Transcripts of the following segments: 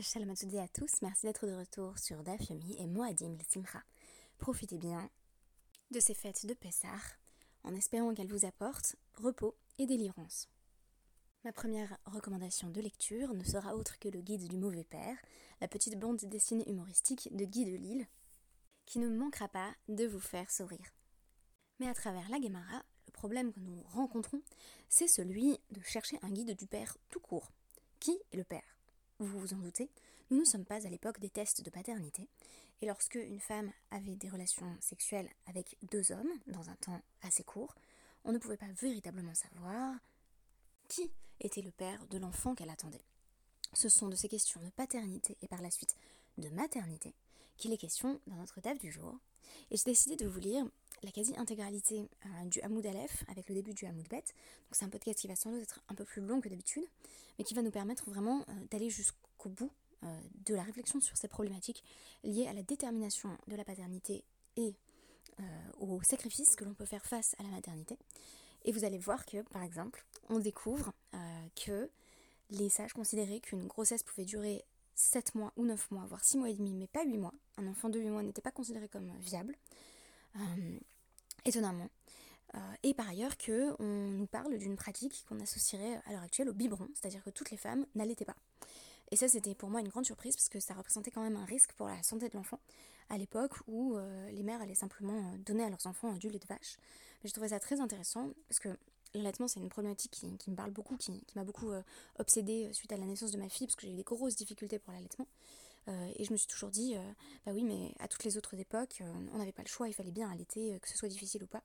Shalom à tous, merci d'être de retour sur Daf et Moadim Simcha. Profitez bien de ces fêtes de Pessah en espérant qu'elles vous apportent repos et délivrance. Ma première recommandation de lecture ne sera autre que le guide du mauvais père, la petite bande dessinée humoristique de Guy de Lille, qui ne manquera pas de vous faire sourire. Mais à travers la Gemara, le problème que nous rencontrons, c'est celui de chercher un guide du père tout court. Qui est le père? Vous vous en doutez, nous ne sommes pas à l'époque des tests de paternité, et lorsque une femme avait des relations sexuelles avec deux hommes dans un temps assez court, on ne pouvait pas véritablement savoir qui était le père de l'enfant qu'elle attendait. Ce sont de ces questions de paternité et par la suite de maternité qu'il est question dans notre DAF du jour, et j'ai décidé de vous lire la quasi-intégralité euh, du Hamoud Aleph avec le début du Hamoud Bet. Donc c'est un podcast qui va sans doute être un peu plus long que d'habitude, mais qui va nous permettre vraiment euh, d'aller jusqu'au bout euh, de la réflexion sur ces problématiques liées à la détermination de la paternité et au sacrifice que l'on peut faire face à la maternité. Et vous allez voir que, par exemple, on découvre que les sages considéraient qu'une grossesse pouvait durer 7 mois ou 9 mois, voire 6 mois et demi, mais pas 8 mois. Un enfant de 8 mois n'était pas considéré comme viable. Euh, étonnamment. Euh, et par ailleurs que on nous parle d'une pratique qu'on associerait à l'heure actuelle au biberon, c'est-à-dire que toutes les femmes n'allaitaient pas. Et ça, c'était pour moi une grande surprise parce que ça représentait quand même un risque pour la santé de l'enfant à l'époque où euh, les mères allaient simplement donner à leurs enfants du lait de vache. Mais je trouvais ça très intéressant parce que l'allaitement, c'est une problématique qui, me parle beaucoup, qui, m'a beaucoup obsédée suite à la naissance de ma fille parce que j'ai eu des grosses difficultés pour l'allaitement. Euh, et je me suis toujours dit, euh, bah oui, mais à toutes les autres époques, euh, on n'avait pas le choix, il fallait bien allaiter, que ce soit difficile ou pas.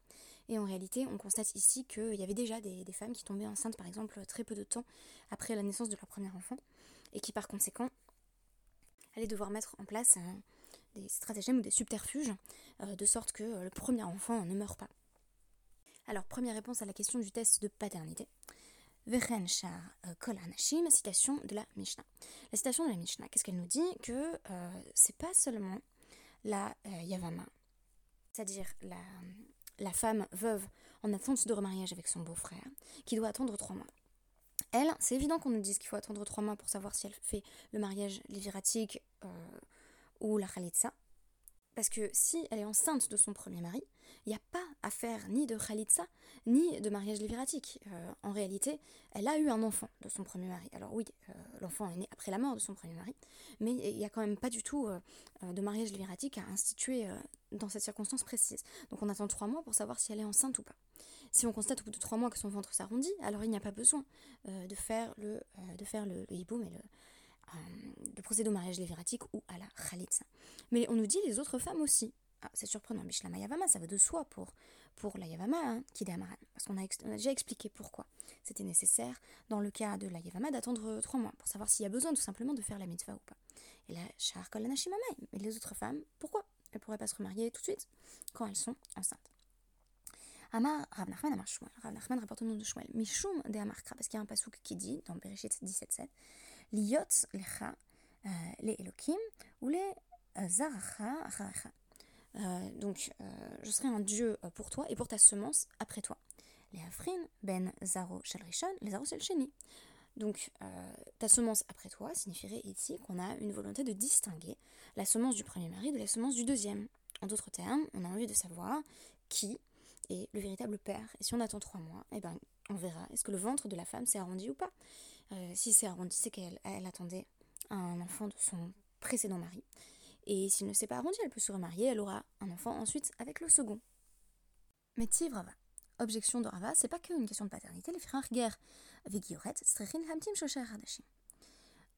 Et en réalité, on constate ici qu'il y avait déjà des, femmes qui tombaient enceintes, par exemple, très peu de temps après la naissance de leur premier enfant, et qui par conséquent allaient devoir mettre en place des stratagèmes ou des subterfuges, de sorte que le premier enfant ne meure pas. Alors, première réponse à la question du test de paternité. Vechen Shar euh, Kol citation de la Mishnah. La citation de la Mishnah, qu'est-ce qu'elle nous dit Que euh, c'est pas seulement la euh, Yavama, c'est-à-dire la, la femme veuve en attente de remariage avec son beau-frère, qui doit attendre trois mois. Elle, c'est évident qu'on nous dise qu'il faut attendre trois mois pour savoir si elle fait le mariage liviratique ou la khalitsa. Parce que si elle est enceinte de son premier mari, il n'y a pas à faire ni de khalitsa, ni de mariage léviratique. Euh, en réalité, elle a eu un enfant de son premier mari. Alors oui, euh, l'enfant est né après la mort de son premier mari, mais il n'y a quand même pas du tout euh, de mariage léviratique à instituer dans cette circonstance précise. Donc on attend trois mois pour savoir si elle est enceinte ou pas. Si on constate au bout de trois mois que son ventre s'arrondit, alors il n'y a pas besoin de faire le, de faire le, le hiboum et le, de procéder au mariage léviratique ou à la khalitsa. Mais on nous dit les autres femmes aussi. Ah, c'est surprenant, Mishlama Yavama, ça va de soi pour, pour la Yavama, hein, qui Parce qu'on a, déjà expliqué pourquoi c'était nécessaire, dans le cas de la Yavama, d'attendre trois mois, pour savoir s'il y a besoin tout simplement de faire la mitzvah ou pas. Et la Shar mais les autres femmes, pourquoi? Elles pourraient pas se remarier tout de suite, quand elles sont enceintes. Amar Rav Nachman Amar Shmuel. Rav Nachman rapporte le nom de Shmuel. Mishum de Amarkra, parce qu'il y a un pasouk qui dit, dans Bereshit 17.7, Euh, ou les euh, Zaracha euh, donc, euh, je serai un Dieu euh, pour toi et pour ta semence après toi. Les Afrin, Ben Zaro Shalrishon, les Zaro Shalcheni. Donc, ta semence après toi signifierait ici qu'on a une volonté de distinguer la semence du premier mari de la semence du deuxième. En d'autres termes, on a envie de savoir qui est le véritable père. Et si on attend trois mois, eh ben, on verra est-ce que le ventre de la femme s'est arrondi ou pas. Si c'est arrondi, c'est qu'elle attendait un enfant de son précédent mari. Et s'il ne s'est pas arrondi, elle peut se remarier, elle aura un enfant ensuite avec le second. Mais. Objection de Rava, c'est pas qu'une question de paternité, les frères guerre avec Strechin Hamtim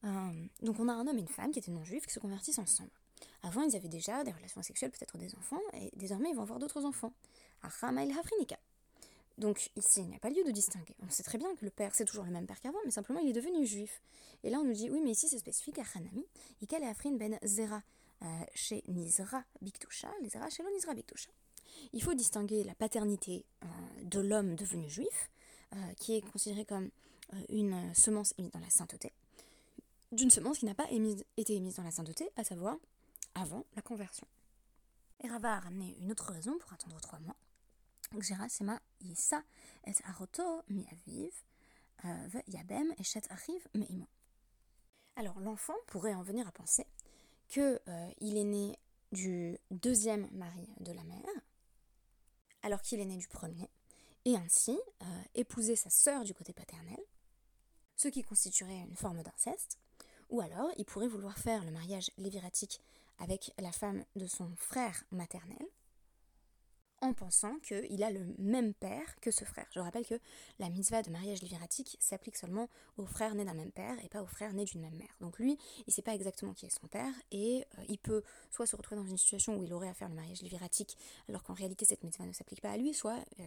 euh, donc on a un homme et une femme qui étaient non-juifs qui se convertissent ensemble. Avant, ils avaient déjà des relations sexuelles, peut-être des enfants, et désormais ils vont avoir d'autres enfants. Donc ici, il n'y a pas lieu de distinguer. On sait très bien que le père, c'est toujours le même père qu'avant, mais simplement il est devenu juif. Et là, on nous dit, oui, mais ici c'est spécifique à Hanami, Ikel et Afrin ben Zera, euh, chez Nizra Biktusha, chez Nizra Biktusha. Il faut distinguer la paternité euh, de l'homme devenu juif, euh, qui est considéré comme une semence émise dans la sainteté, d'une semence qui n'a pas été émise dans la sainteté, à savoir avant la conversion. Et Rava a ramené une autre raison pour attendre trois mois. Meimo. Alors l'enfant pourrait en venir à penser qu'il euh, est né du deuxième mari de la mère, alors qu'il est né du premier, et ainsi euh, épouser sa sœur du côté paternel, ce qui constituerait une forme d'inceste, ou alors il pourrait vouloir faire le mariage léviratique avec la femme de son frère maternel, en pensant qu'il a le même père que ce frère. Je rappelle que la mitzvah de mariage léviratique s'applique seulement aux frères nés d'un même père et pas aux frères nés d'une même mère. Donc lui, il ne sait pas exactement qui est son père et euh, il peut soit se retrouver dans une situation où il aurait à faire le mariage léviratique alors qu'en réalité cette mitzvah ne s'applique pas à lui, soit, euh,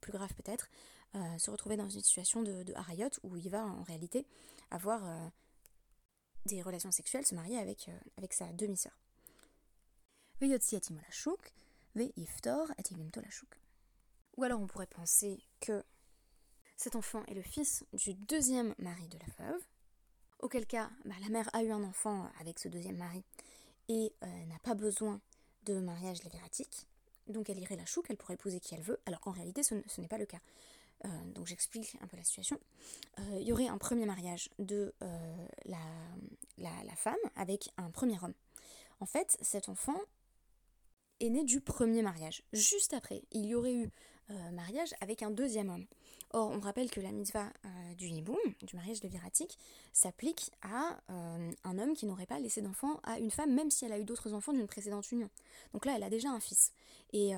plus grave peut-être, euh, se retrouver dans une situation de, de harayot où il va en réalité avoir des relations sexuelles, se marier avec, avec sa demi-sœur. Ou alors on pourrait penser que cet enfant est le fils du deuxième mari de la veuve, auquel cas bah, la mère a eu un enfant avec ce deuxième mari et euh, n'a pas besoin de mariage léviratique, donc elle irait la chouk, elle pourrait épouser qui elle veut, alors qu'en réalité ce, n'est pas le cas. Euh, donc j'explique un peu la situation. Euh, il y aurait un premier mariage de la, femme avec un premier homme. En fait, cet enfant est né du premier mariage. Juste après, il y aurait eu euh, mariage avec un deuxième homme. Or, on rappelle que la mitzvah euh, du hiboum, du mariage léviratique, s'applique à euh, un homme qui n'aurait pas laissé d'enfant à une femme, même si elle a eu d'autres enfants d'une précédente union. Donc là, elle a déjà un fils. Et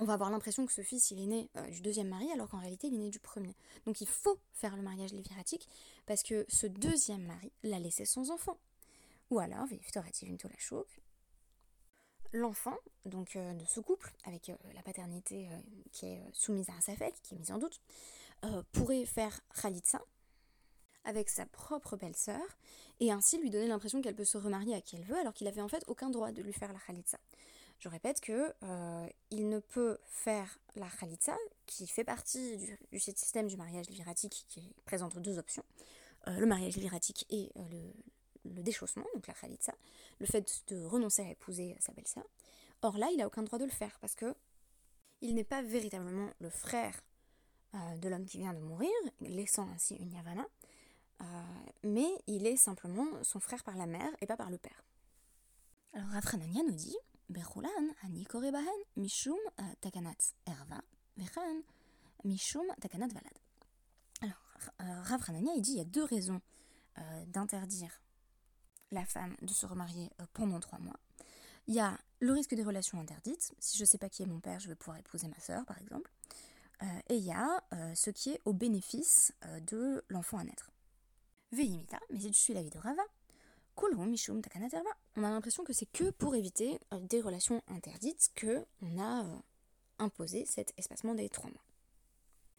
on va avoir l'impression que ce fils, il est né du deuxième mari, alors qu'en réalité, il est né du premier. Donc il faut faire le mariage léviratique, parce que ce deuxième mari l'a laissé sans enfant. Ou alors, l'enfant donc euh, de ce couple, avec euh, la paternité euh, qui est soumise à safek, qui est mise en doute, pourrait faire Khalitsa avec sa propre belle-sœur et ainsi lui donner l'impression qu'elle peut se remarier à qui elle veut alors qu'il avait en fait aucun droit de lui faire la Khalitsa. Je répète que il ne peut faire la Khalitsa, qui fait partie du, système du mariage liratique qui présente deux options, le mariage liratique et le, le déchaussement, donc la khalitsa, le fait de renoncer à épouser sa belle-sœur. Or là, il n'a aucun droit de le faire parce que il n'est pas véritablement le frère euh, de l'homme qui vient de mourir, laissant ainsi une yavana, euh, mais il est simplement son frère par la mère et pas par le père. Alors Rafranania nous dit mishum euh, takanat erva mishum takanat valad. Alors Rav il dit il y a deux raisons d'interdire la femme de se remarier euh, pendant trois mois. Il y a le risque des relations interdites. Si je ne sais pas qui est mon père, je vais pouvoir épouser ma sœur, par exemple. Euh, et il y a euh, ce qui est au bénéfice de l'enfant à naître. Veimita, mais si tu suis l'avis de Rava, on a l'impression que c'est que pour éviter des relations interdites que on a imposé cet espacement des trois mois.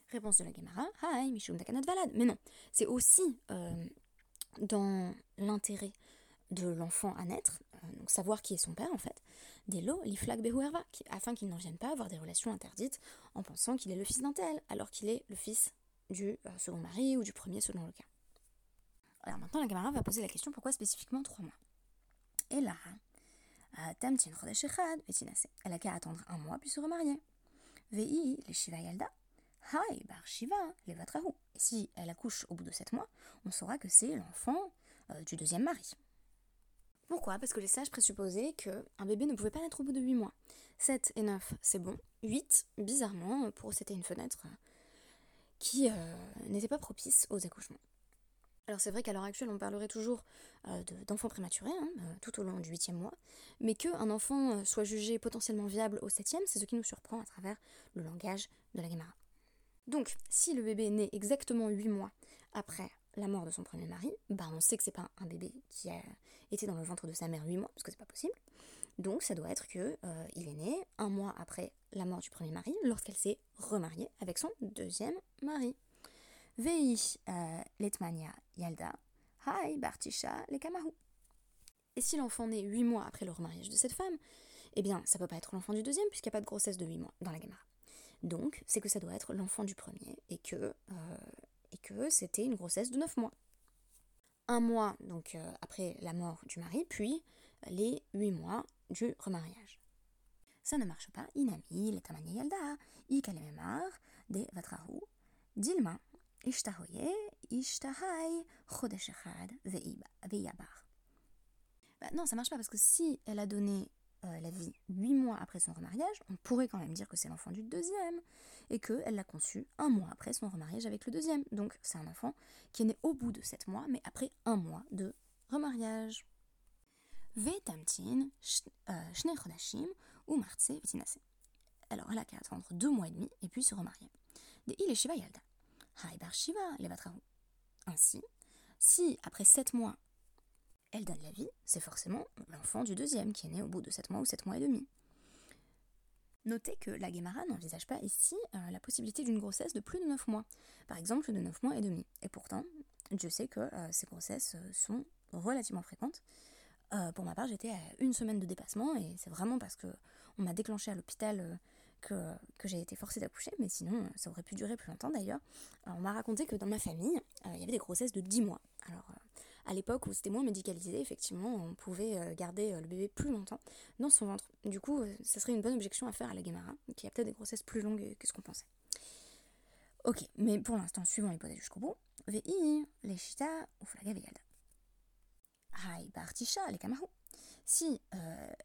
Réponse de la Gemara, Hai Mishum Takanat Valad. Mais non, c'est aussi dans l'intérêt de l'enfant à naître, euh, donc savoir qui est son père en fait, des lots, l'iflag behuerva, afin qu'il n'en vienne pas avoir des relations interdites en pensant qu'il est le fils d'un tel, alors qu'il est le fils du euh, second mari ou du premier selon le cas. Alors maintenant la camarade va poser la question pourquoi spécifiquement trois mois? Et là, elle a qu'à attendre un mois puis se remarier. Vei, les Shiva Yalda, Hai bar Shiva, les si elle accouche au bout de sept mois, on saura que c'est l'enfant euh, du deuxième mari. Pourquoi? Parce que les sages présupposaient qu'un bébé ne pouvait pas naître au bout de 8 mois. 7 et 9, c'est bon. 8, bizarrement, pour eux, c'était une fenêtre qui euh, n'était pas propice aux accouchements. Alors c'est vrai qu'à l'heure actuelle, on parlerait toujours euh, d'enfants prématurés, hein, euh, tout au long du huitième mois, mais qu'un enfant soit jugé potentiellement viable au septième, c'est ce qui nous surprend à travers le langage de la Guémara. Donc, si le bébé naît exactement 8 mois après la mort de son premier mari, bah on sait que c'est pas un bébé qui a été dans le ventre de sa mère 8 mois, parce que c'est pas possible. Donc ça doit être que euh, il est né un mois après la mort du premier mari, lorsqu'elle s'est remariée avec son deuxième mari. Vei euh, letmania yalda, hai bartisha le kamahu. Et si l'enfant naît 8 mois après le remariage de cette femme, eh bien ça peut pas être l'enfant du deuxième, puisqu'il n'y a pas de grossesse de 8 mois dans la gamara. Donc c'est que ça doit être l'enfant du premier, et que euh, et que c'était une grossesse de 9 mois. Un mois donc euh, après la mort du mari, puis les 8 mois du remariage. Ça ne marche pas. Inami, ikalememar, de vatrahu, dilma, Bah non, ça marche pas parce que si elle a donné euh, la vie huit mois après son remariage, on pourrait quand même dire que c'est l'enfant du deuxième et qu'elle l'a conçu un mois après son remariage avec le deuxième. Donc c'est un enfant qui est né au bout de sept mois, mais après un mois de remariage. Chodashim ou. Alors elle a qu'à attendre deux mois et demi et puis se remarier. De il Shiva Yalda. Bar Shiva. Ainsi, si après sept mois elle donne la vie, c'est forcément l'enfant du deuxième qui est né au bout de sept mois ou sept mois et demi. Notez que la Guémara n'envisage pas ici euh, la possibilité d'une grossesse de plus de 9 mois, par exemple de 9 mois et demi. Et pourtant, je sais que euh, ces grossesses euh, sont relativement fréquentes. pour ma part, j'étais à une semaine de dépassement et c'est vraiment parce que on m'a déclenché à l'hôpital que, que j'ai été forcée d'accoucher, mais sinon ça aurait pu durer plus longtemps d'ailleurs. On m'a raconté que dans ma famille, il y avait des grossesses de 10 mois. Alors à l'époque où c'était moins médicalisé, effectivement, on pouvait euh, garder euh, le bébé plus longtemps dans son ventre. Du coup, euh, ça serait une bonne objection à faire à la Guémara, qui a peut-être des grossesses plus longues que ce qu'on pensait. Ok, mais pour l'instant, suivant l'hypothèse jusqu'au bout, VI, les chita ou flaga veyalda. Hai bartisha les kamahu. Si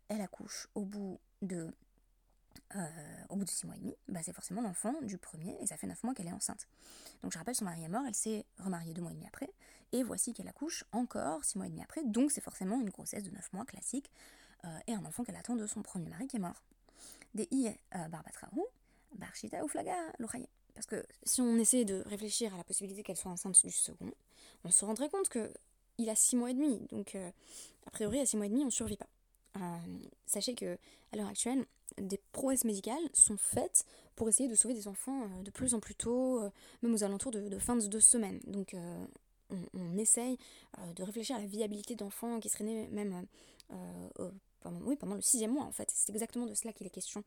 elle accouche au bout de euh, au bout de 6 mois et demi, bah, c'est forcément l'enfant du premier et ça fait 9 mois qu'elle est enceinte. Donc je rappelle, son mari est mort, elle s'est remariée 2 mois et demi après, et voici qu'elle accouche encore 6 mois et demi après, donc c'est forcément une grossesse de 9 mois classique euh, et un enfant qu'elle attend de son premier mari qui est mort. Des i euh, barbatrahu, barshita ou flaga Parce que si on essaie de réfléchir à la possibilité qu'elle soit enceinte du second, on se rendrait compte que il a 6 mois et demi, donc a priori à 6 mois et demi on survit pas. Sachez que à l'heure actuelle, des prouesses médicales sont faites pour essayer de sauver des enfants euh, de plus en plus tôt, euh, même aux alentours de, fin de deux semaines. Donc euh, on, essaye de réfléchir à la viabilité d'enfants qui seraient nés même pendant, le sixième mois en fait. C'est exactement de cela qu'il est question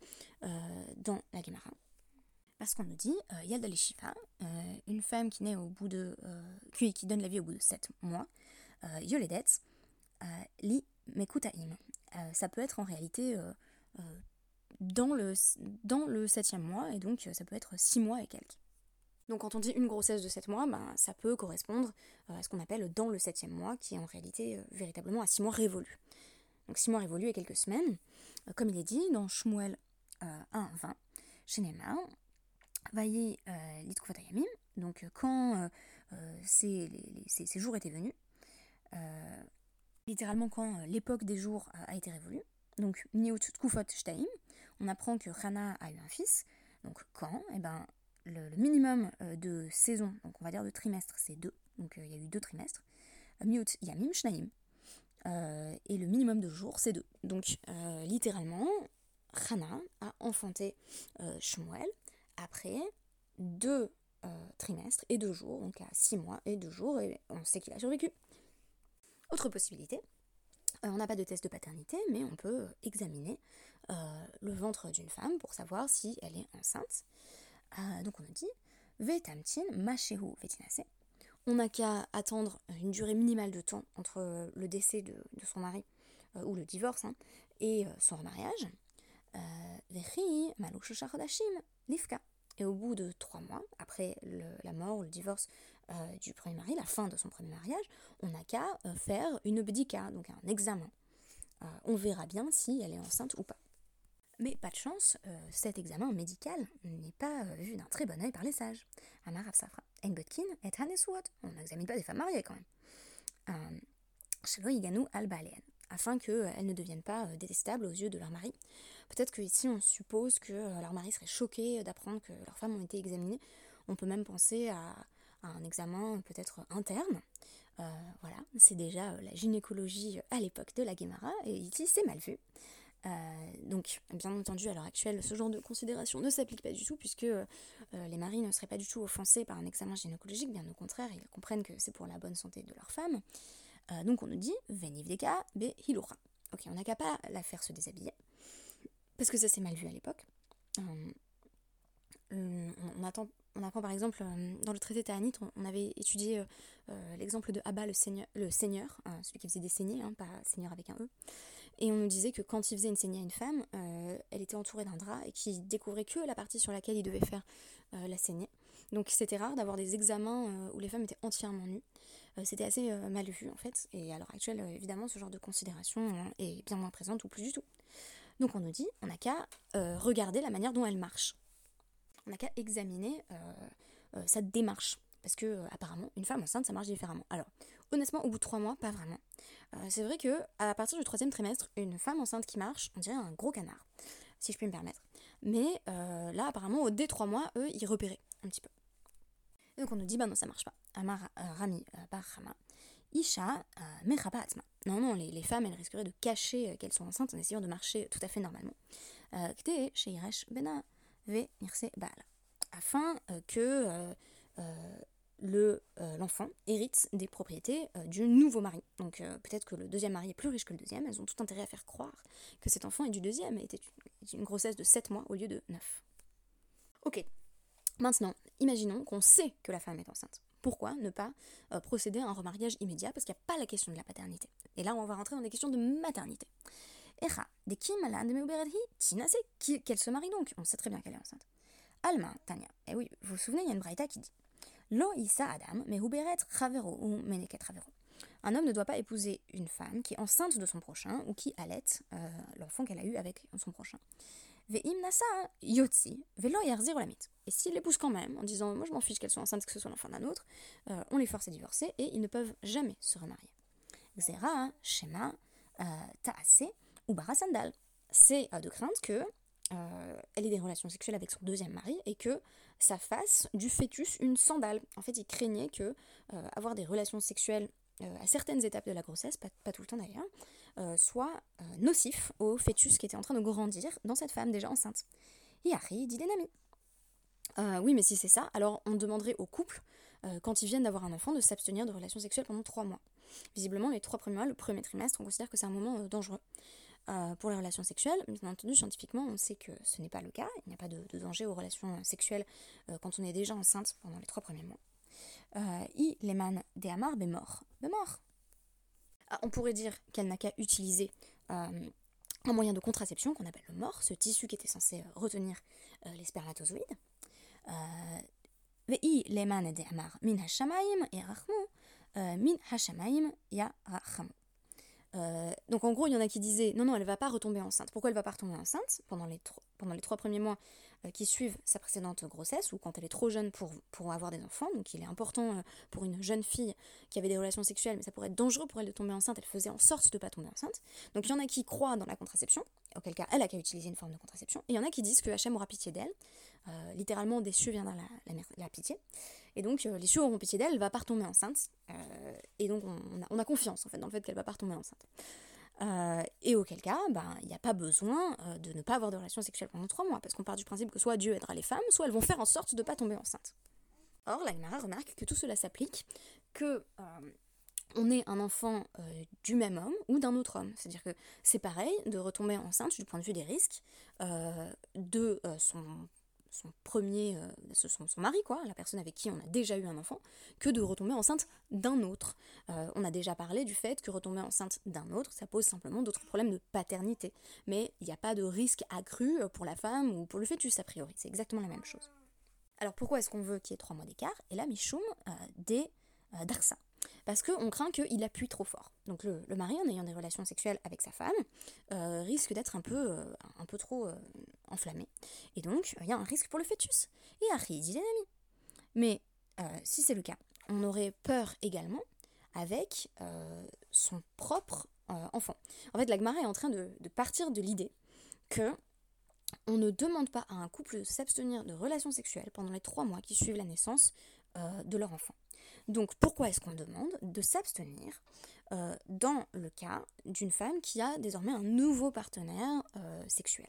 dans la Gemara. Parce qu'on nous dit, Yalda Shifa, une femme qui naît au bout de. qui donne la vie au bout de sept mois, Yoledet, li Mekutaim. Ça peut être en réalité dans le, dans le septième mois, et donc ça peut être six mois et quelques. Donc quand on dit une grossesse de 7 mois, ben, ça peut correspondre euh, à ce qu'on appelle dans le septième mois, qui est en réalité euh, véritablement à 6 mois révolus. Donc 6 mois révolus et quelques semaines, euh, comme il est dit dans Shmuel 1, 20, chez Neymar, Vaillé Litkoufatayamim, donc quand ces, ces, jours étaient venus, littéralement quand l'époque des jours a été révolue, donc Niut Tkufot Shtaim, on apprend que Rana a eu un fils. Donc quand Eh ben, le, minimum euh, de saison, donc on va dire de trimestre, c'est deux. Donc euh, il y a eu deux trimestres. Miut Yamim Shnaim. Euh, et le minimum de jours, c'est deux. Donc littéralement, Rana a enfanté Shmuel après deux trimestres et deux jours, donc à six mois et deux jours, et on sait qu'il a survécu. Autre possibilité, on n'a pas de test de paternité, mais on peut examiner euh, le ventre d'une femme pour savoir si elle est enceinte. Euh, donc on nous dit machehu. On n'a qu'à attendre une durée minimale de temps entre le décès de, son mari euh, ou le divorce hein, et son remariage. Et au bout de trois mois, après la mort ou le divorce du premier mari, la fin de son premier mariage, on n'a qu'à faire une bdika, donc un examen. on verra bien si elle est enceinte ou pas. Mais pas de chance, euh, cet examen médical n'est pas euh, vu d'un très bon oeil par les sages. Safra. On n'examine pas des femmes mariées quand même. Afin qu'elles ne deviennent pas euh, détestables aux yeux de leur mari. Peut-être qu'ici on suppose que leur mari serait choqué d'apprendre que leurs femmes ont été examinées. On peut même penser à, un examen peut-être interne. voilà, c'est déjà la gynécologie à l'époque de la Guémara, et ici c'est mal vu. Euh, donc, bien entendu, à l'heure actuelle, ce genre de considération ne s'applique pas du tout, puisque euh, les maris ne seraient pas du tout offensés par un examen gynécologique, bien au contraire, ils comprennent que c'est pour la bonne santé de leur femme. Euh, donc on nous dit Venivdeka be hilura. Ok, on n'a qu'à pas la faire se déshabiller, parce que ça c'est mal vu à l'époque. on, attend, on apprend par exemple, dans le traité Ta'anit, on, avait étudié l'exemple de Abba le seigneur, seigneur celui qui faisait des saignées, hein, pas seigneur avec un E. Et on nous disait que quand il faisait une saignée à une femme, euh, elle était entourée d'un drap et qu'il découvrait que la partie sur laquelle il devait faire euh, la saignée. Donc c'était rare d'avoir des examens où les femmes étaient entièrement nues. c'était assez mal vu en fait. Et à l'heure actuelle, évidemment, ce genre de considération est bien moins présente ou plus du tout. Donc on nous dit, on n'a qu'à regarder la manière dont elle marche. On n'a qu'à examiner sa démarche. Parce que apparemment, une femme enceinte, ça marche différemment. Alors, honnêtement, au bout de trois mois, pas vraiment. c'est vrai que à partir du troisième trimestre, une femme enceinte qui marche, on dirait un gros canard, si je puis me permettre. Mais là, apparemment, dès trois mois, eux, ils repéraient un petit peu. Et donc on nous dit, bah non, ça marche pas. Amar Rami Barhama. Isha Atma. Non, non, les, femmes, elles risqueraient de cacher qu'elles sont enceintes en essayant de marcher tout à fait normalement. Kte Sheiresh Bena Ve Nirse Baal. Afin que le l'enfant hérite des propriétés du nouveau mari. Donc peut-être que le deuxième mari est plus riche que le deuxième, elles ont tout intérêt à faire croire que cet enfant est du deuxième et était une grossesse de 7 mois au lieu de 9. Ok, maintenant, imaginons qu'on sait que la femme est enceinte. Pourquoi ne pas procéder à un remariage immédiat Parce qu'il n'y a pas la question de la paternité. Et là, on va rentrer dans des questions de maternité. Echa, de malade de qu'elle se marie donc On sait très bien qu'elle est enceinte. Alma, Tania. Eh oui, vous vous souvenez, il y a une braïta qui dit Lo isa Adam, mais ravero ou meneket ravero. Un homme ne doit pas épouser une femme qui est enceinte de son prochain ou qui allait euh, l'enfant qu'elle a eu avec son prochain. yotzi velo Et s'il l'épouse quand même, en disant moi je m'en fiche qu'elle soit enceinte, que ce soit l'enfant d'un autre, euh, on les force à divorcer et ils ne peuvent jamais se remarier. Xera, Shema, euh, Taase ou Barasandal. C'est de crainte que elle ait des relations sexuelles avec son deuxième mari et que ça fasse du fœtus une sandale. En fait, il craignait que euh, avoir des relations sexuelles euh, à certaines étapes de la grossesse, pas, tout le temps d'ailleurs, euh, soit nocif au fœtus qui était en train de grandir dans cette femme déjà enceinte. Yari dit les oui, mais si c'est ça, alors on demanderait au couple, quand ils viennent d'avoir un enfant, de s'abstenir de relations sexuelles pendant trois mois. Visiblement, les trois premiers mois, le premier trimestre, on considère que c'est un moment dangereux. Euh, pour les relations sexuelles. Bien entendu, scientifiquement, on sait que ce n'est pas le cas. Il n'y a pas de, danger aux relations sexuelles euh, quand on est déjà enceinte pendant les trois premiers mois. Euh, I leman de amar bémor. Bémor. Ah, on pourrait dire qu'elle n'a qu'à utiliser un moyen de contraception qu'on appelle le mort, ce tissu qui était censé retenir les spermatozoïdes. I leman de amar min hashamaim et min hashamaim ya euh, donc en gros, il y en a qui disaient non, non, elle va pas retomber enceinte. Pourquoi elle va pas retomber enceinte pendant les, trois premiers mois euh, qui suivent sa précédente grossesse ou quand elle est trop jeune pour, avoir des enfants? Donc il est important euh, pour une jeune fille qui avait des relations sexuelles, mais ça pourrait être dangereux pour elle de tomber enceinte. Elle faisait en sorte de pas tomber enceinte. Donc il y en a qui croient dans la contraception, auquel cas elle a qu'à utiliser une forme de contraception. Et il y en a qui disent que Hachem aura pitié d'elle. littéralement, cieux viendra la, la, pitié. Et donc les cieux auront pitié d'elle, elle va pas retomber enceinte. et donc on, a, confiance en fait dans le fait qu'elle va pas retomber enceinte. Euh, et auquel cas, ben, il n'y a pas besoin euh, de ne pas avoir de relations sexuelles pendant trois mois, parce qu'on part du principe que soit Dieu aidera les femmes, soit elles vont faire en sorte de ne pas tomber enceinte. Or, la remarque que tout cela s'applique, que euh, on est un enfant du même homme ou d'un autre homme. C'est-à-dire que c'est pareil de retomber enceinte du point de vue des risques de son son premier, euh, son, mari, quoi, la personne avec qui on a déjà eu un enfant, que de retomber enceinte d'un autre. Euh, on a déjà parlé du fait que retomber enceinte d'un autre, ça pose simplement d'autres problèmes de paternité. Mais il n'y a pas de risque accru pour la femme ou pour le fœtus, a priori. C'est exactement la même chose. Alors pourquoi est-ce qu'on veut qu'il y ait trois mois d'écart? Et là, Michoum, euh, des Darsa parce qu'on craint qu'il appuie trop fort. Donc le, mari, en ayant des relations sexuelles avec sa femme, euh, risque d'être un peu, euh, un peu trop euh, enflammé. Et donc, il y a un risque pour le fœtus. Et Harry dit l'ennemi. Mais si c'est le cas, on aurait peur également avec son propre enfant. En fait, la est en train de, de partir de l'idée que on ne demande pas à un couple de s'abstenir de relations sexuelles pendant les trois mois qui suivent la naissance de leur enfant. Donc pourquoi est-ce qu'on demande de s'abstenir euh, dans le cas d'une femme qui a désormais un nouveau partenaire euh, sexuel?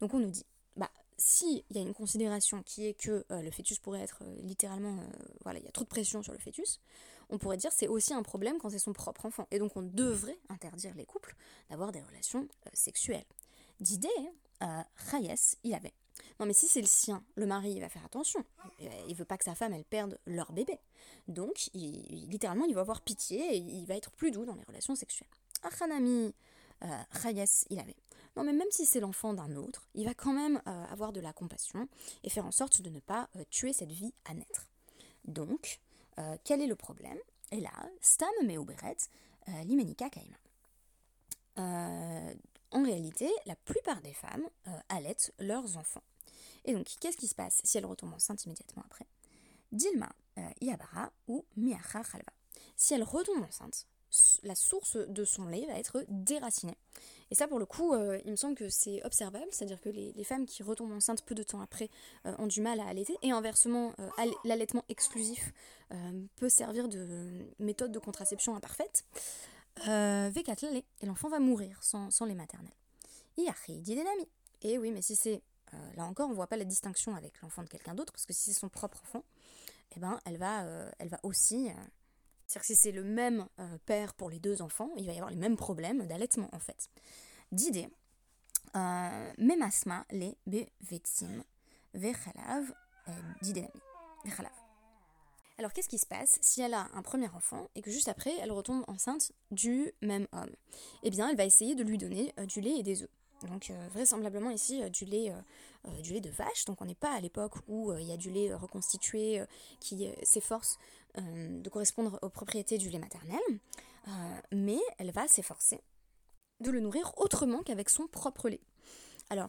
Donc on nous dit, bah s'il y a une considération qui est que euh, le fœtus pourrait être littéralement, voilà, il y a trop de pression sur le fœtus, on pourrait dire c'est aussi un problème quand c'est son propre enfant. Et donc on devrait interdire les couples d'avoir des relations sexuelles. D'idée, Reyes il avait non, mais si c'est le sien, le mari, il va faire attention. Il veut pas que sa femme, elle perde leur bébé. Donc, littéralement, il va avoir pitié et il va être plus doux dans les relations sexuelles. Achanami, Rayas il avait. Non mais même si c'est l'enfant d'un autre, il va quand même avoir de la compassion et faire en sorte de ne pas tuer cette vie à naître. Donc, quel est le problème? Et là, Stam Meuberet, Limenika Kaima. En réalité, la plupart des femmes allaitent leurs enfants. Et donc, qu'est-ce qui se passe si elles retombent enceinte immédiatement après? Dilma Iabara ou Miacha Khalva. Si elle retombe enceinte, la source de son lait va être déracinée. Et ça, pour le coup, euh, il me semble que c'est observable, c'est-à-dire que les, femmes qui retombent enceintes peu de temps après euh, ont du mal à allaiter, et inversement, euh, l'allaitement exclusif peut servir de méthode de contraception imparfaite. V4 lait, et l'enfant va mourir sans, sans lait maternel. dit Et oui, mais si c'est. là encore, on ne voit pas la distinction avec l'enfant de quelqu'un d'autre, parce que si c'est son propre enfant, eh ben, elle, va, elle va aussi c'est-à-dire que si c'est le même euh, père pour les deux enfants, il va y avoir les mêmes problèmes d'allaitement en fait. D'idée, euh, même asma les bevetsim vechalav euh, d'idée alors qu'est-ce qui se passe si elle a un premier enfant et que juste après elle retombe enceinte du même homme? Eh bien elle va essayer de lui donner du lait et des œufs. Donc vraisemblablement ici du lait, du lait de vache, donc on n'est pas à l'époque où il y a du lait reconstitué qui s'efforce euh, de correspondre aux propriétés du lait maternel, euh, mais elle va s'efforcer de le nourrir autrement qu'avec son propre lait. Alors,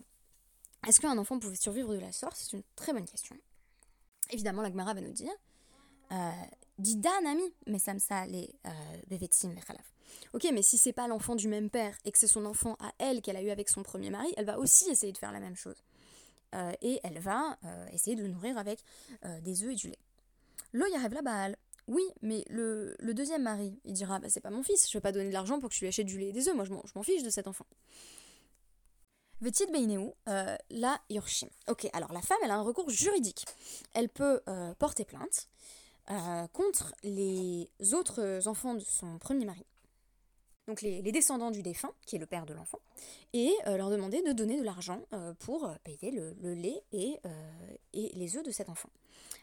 est-ce qu'un enfant pouvait survivre de la sorte? C'est une très bonne question. Évidemment, la Gemara va nous dire euh, Dida Nami, mais samsa les bevetim les Ok, mais si c'est pas l'enfant du même père et que c'est son enfant à elle qu'elle a eu avec son premier mari, elle va aussi essayer de faire la même chose. et elle va essayer de le nourrir avec des œufs et du lait. Lo Yarev la Baal. Oui, mais le, deuxième mari, il dira bah, c'est pas mon fils, je vais pas donner de l'argent pour que je lui achète du lait et des œufs, moi je m'en fiche de cet enfant. Vetit Beineu, euh, la Yorshim. Ok, alors la femme, elle a un recours juridique. Elle peut euh, porter plainte euh, contre les autres enfants de son premier mari, donc les, descendants du défunt, qui est le père de l'enfant, et leur demander de donner de l'argent pour payer le, lait et, et, les œufs de cet enfant.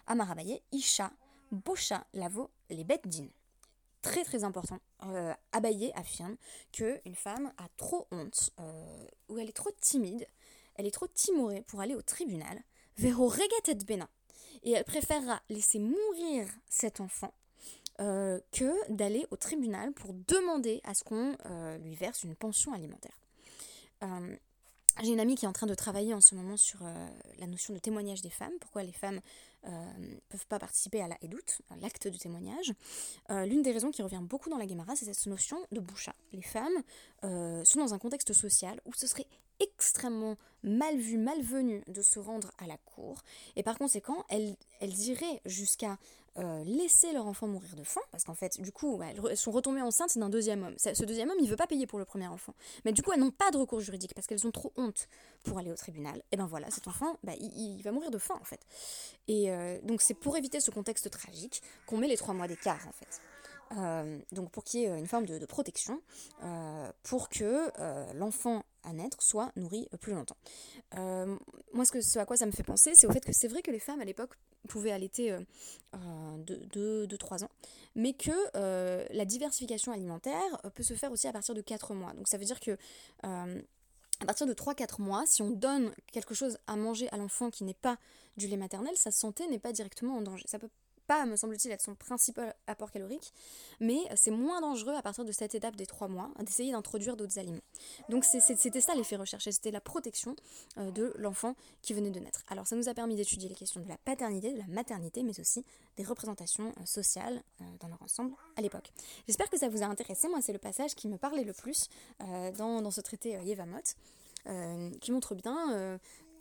Amarabaye, Isha, Bocha Lavo les bêtes din. Très très important. Euh, Abaye affirme qu'une femme a trop honte, euh, ou elle est trop timide, elle est trop timorée pour aller au tribunal, vero regatet bena. Et elle préférera laisser mourir cet enfant euh, que d'aller au tribunal pour demander à ce qu'on lui verse une pension alimentaire. J'ai une amie qui est en train de travailler en ce moment sur la notion de témoignage des femmes, pourquoi les femmes ne euh, peuvent pas participer à la Edout, à l'acte de témoignage. Euh, l'une des raisons qui revient beaucoup dans la Gemara, c'est cette notion de boucha. Les femmes euh, sont dans un contexte social où ce serait extrêmement mal vu, malvenu de se rendre à la cour, et par conséquent, elles, elles iraient jusqu'à euh, laisser leur enfant mourir de faim, parce qu'en fait, du coup, elles sont retombées enceintes d'un deuxième homme. Ce deuxième homme, il veut pas payer pour le premier enfant. Mais du coup, elles n'ont pas de recours juridique, parce qu'elles ont trop honte pour aller au tribunal. Et ben voilà, cet enfant, bah, il, va mourir de faim, en fait. Et euh, donc, c'est pour éviter ce contexte tragique qu'on met les trois mois d'écart, en fait. Euh, donc pour qu'il y ait une forme de, protection, pour que l'enfant à naître soit nourri plus longtemps. moi, ce, que, à quoi ça me fait penser, c'est au fait que c'est vrai que les femmes à l'époque pouvait allaiter euh, de, de, 3 ans, mais que euh, la diversification alimentaire peut se faire aussi à partir de 4 mois. Donc ça veut dire que euh, à partir de 3-4 mois, si on donne quelque chose à manger à l'enfant qui n'est pas du lait maternel, sa santé n'est pas directement en danger. Ça peut pas, me semble-t-il, être son principal apport calorique, mais c'est moins dangereux à partir de cette étape des trois mois d'essayer d'introduire d'autres aliments. Donc c'était ça l'effet recherché, c'était la protection euh, de l'enfant qui venait de naître. Alors ça nous a permis d'étudier les questions de la paternité, de la maternité, mais aussi des représentations euh, sociales euh, dans leur ensemble à l'époque. J'espère que ça vous a intéressé, moi c'est le passage qui me parlait le plus dans, ce traité Yevamot. qui montre bien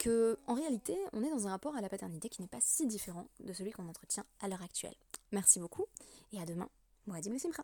en réalité, on est dans un rapport à la paternité qui n'est pas si différent de celui qu'on entretient à l'heure actuelle. Merci beaucoup et à demain. Moadim le Simcha.